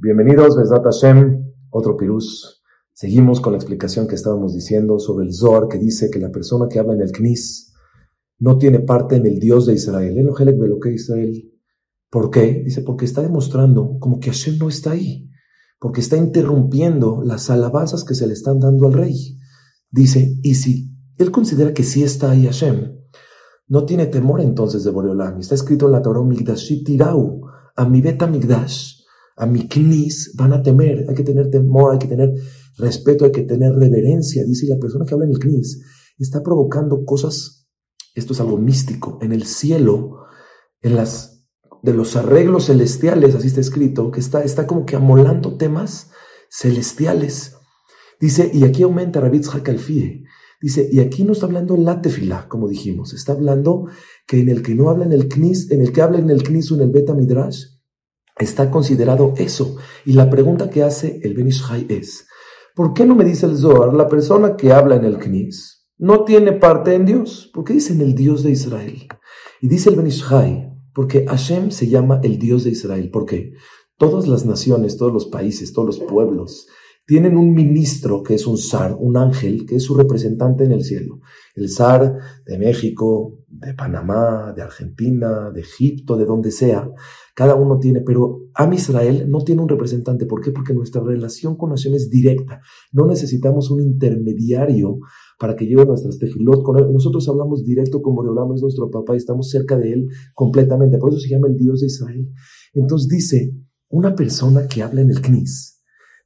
Bienvenidos, Besdat Hashem, otro pirús. Seguimos con la explicación que estábamos diciendo sobre el Zohar, que dice que la persona que habla en el Knis no tiene parte en el Dios de Israel. El lo que Israel. ¿Por qué? Dice, porque está demostrando como que Hashem no está ahí, porque está interrumpiendo las alabanzas que se le están dando al rey. Dice, y si él considera que sí está ahí Hashem, no tiene temor entonces de Boreolam. Está escrito en la Torah, Migdashit Tirau, a mi beta Migdash a mi knis van a temer, hay que tener temor, hay que tener respeto, hay que tener reverencia. Dice la persona que habla en el knis está provocando cosas, esto es algo místico, en el cielo, en las de los arreglos celestiales, así está escrito, que está, está como que amolando temas celestiales. Dice, y aquí aumenta Rabitz Hakalfie. Dice, y aquí no está hablando la tefila, como dijimos, está hablando que en el que no habla en el knis, en el que habla en el knis o en el beta midrash, está considerado eso. Y la pregunta que hace el Benishai es, ¿por qué no me dice el Zohar, la persona que habla en el Knis no tiene parte en Dios? ¿Por qué dicen el Dios de Israel? Y dice el Benishai, porque Hashem se llama el Dios de Israel. ¿Por qué? Todas las naciones, todos los países, todos los pueblos tienen un ministro que es un zar, un ángel, que es su representante en el cielo. El zar de México, de Panamá, de Argentina, de Egipto, de donde sea, cada uno tiene, pero Am Israel no tiene un representante. ¿Por qué? Porque nuestra relación con Hashem es directa. No necesitamos un intermediario para que lleve nuestras tefilot con. Nosotros hablamos directo con Boreolam, es nuestro papá y estamos cerca de él completamente. Por eso se llama el Dios de Israel. Entonces dice, una persona que habla en el Knis,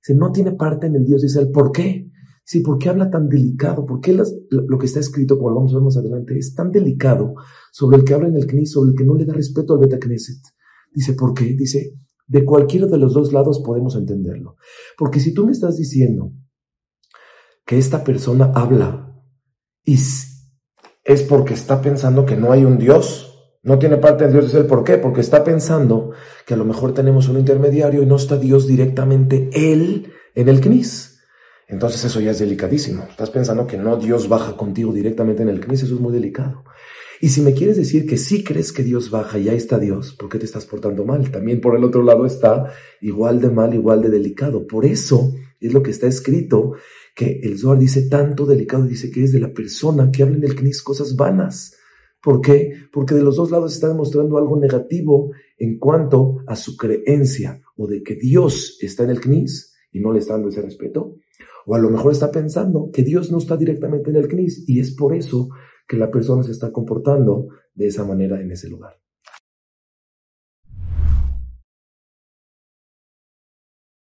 se no tiene parte en el Dios de Israel. ¿Por qué? Sí, ¿por qué habla tan delicado? ¿Por qué lo que está escrito, como lo vamos a ver más adelante, es tan delicado sobre el que habla en el Knis, sobre el que no le da respeto al Beta Knesset? Dice, ¿por qué? Dice, de cualquiera de los dos lados podemos entenderlo. Porque si tú me estás diciendo que esta persona habla y es porque está pensando que no hay un Dios, no tiene parte de Dios. el por qué, porque está pensando que a lo mejor tenemos un intermediario y no está Dios directamente Él en el CNIS. Entonces eso ya es delicadísimo. Estás pensando que no Dios baja contigo directamente en el CNIS, eso es muy delicado. Y si me quieres decir que sí crees que Dios baja y ahí está Dios, ¿por qué te estás portando mal? También por el otro lado está igual de mal, igual de delicado. Por eso es lo que está escrito, que el Zohar dice tanto delicado, dice que es de la persona que habla en el CNIS cosas vanas. ¿Por qué? Porque de los dos lados está demostrando algo negativo en cuanto a su creencia o de que Dios está en el CNIS y no le está dando ese respeto. O a lo mejor está pensando que Dios no está directamente en el CNIS y es por eso que la persona se está comportando de esa manera en ese lugar.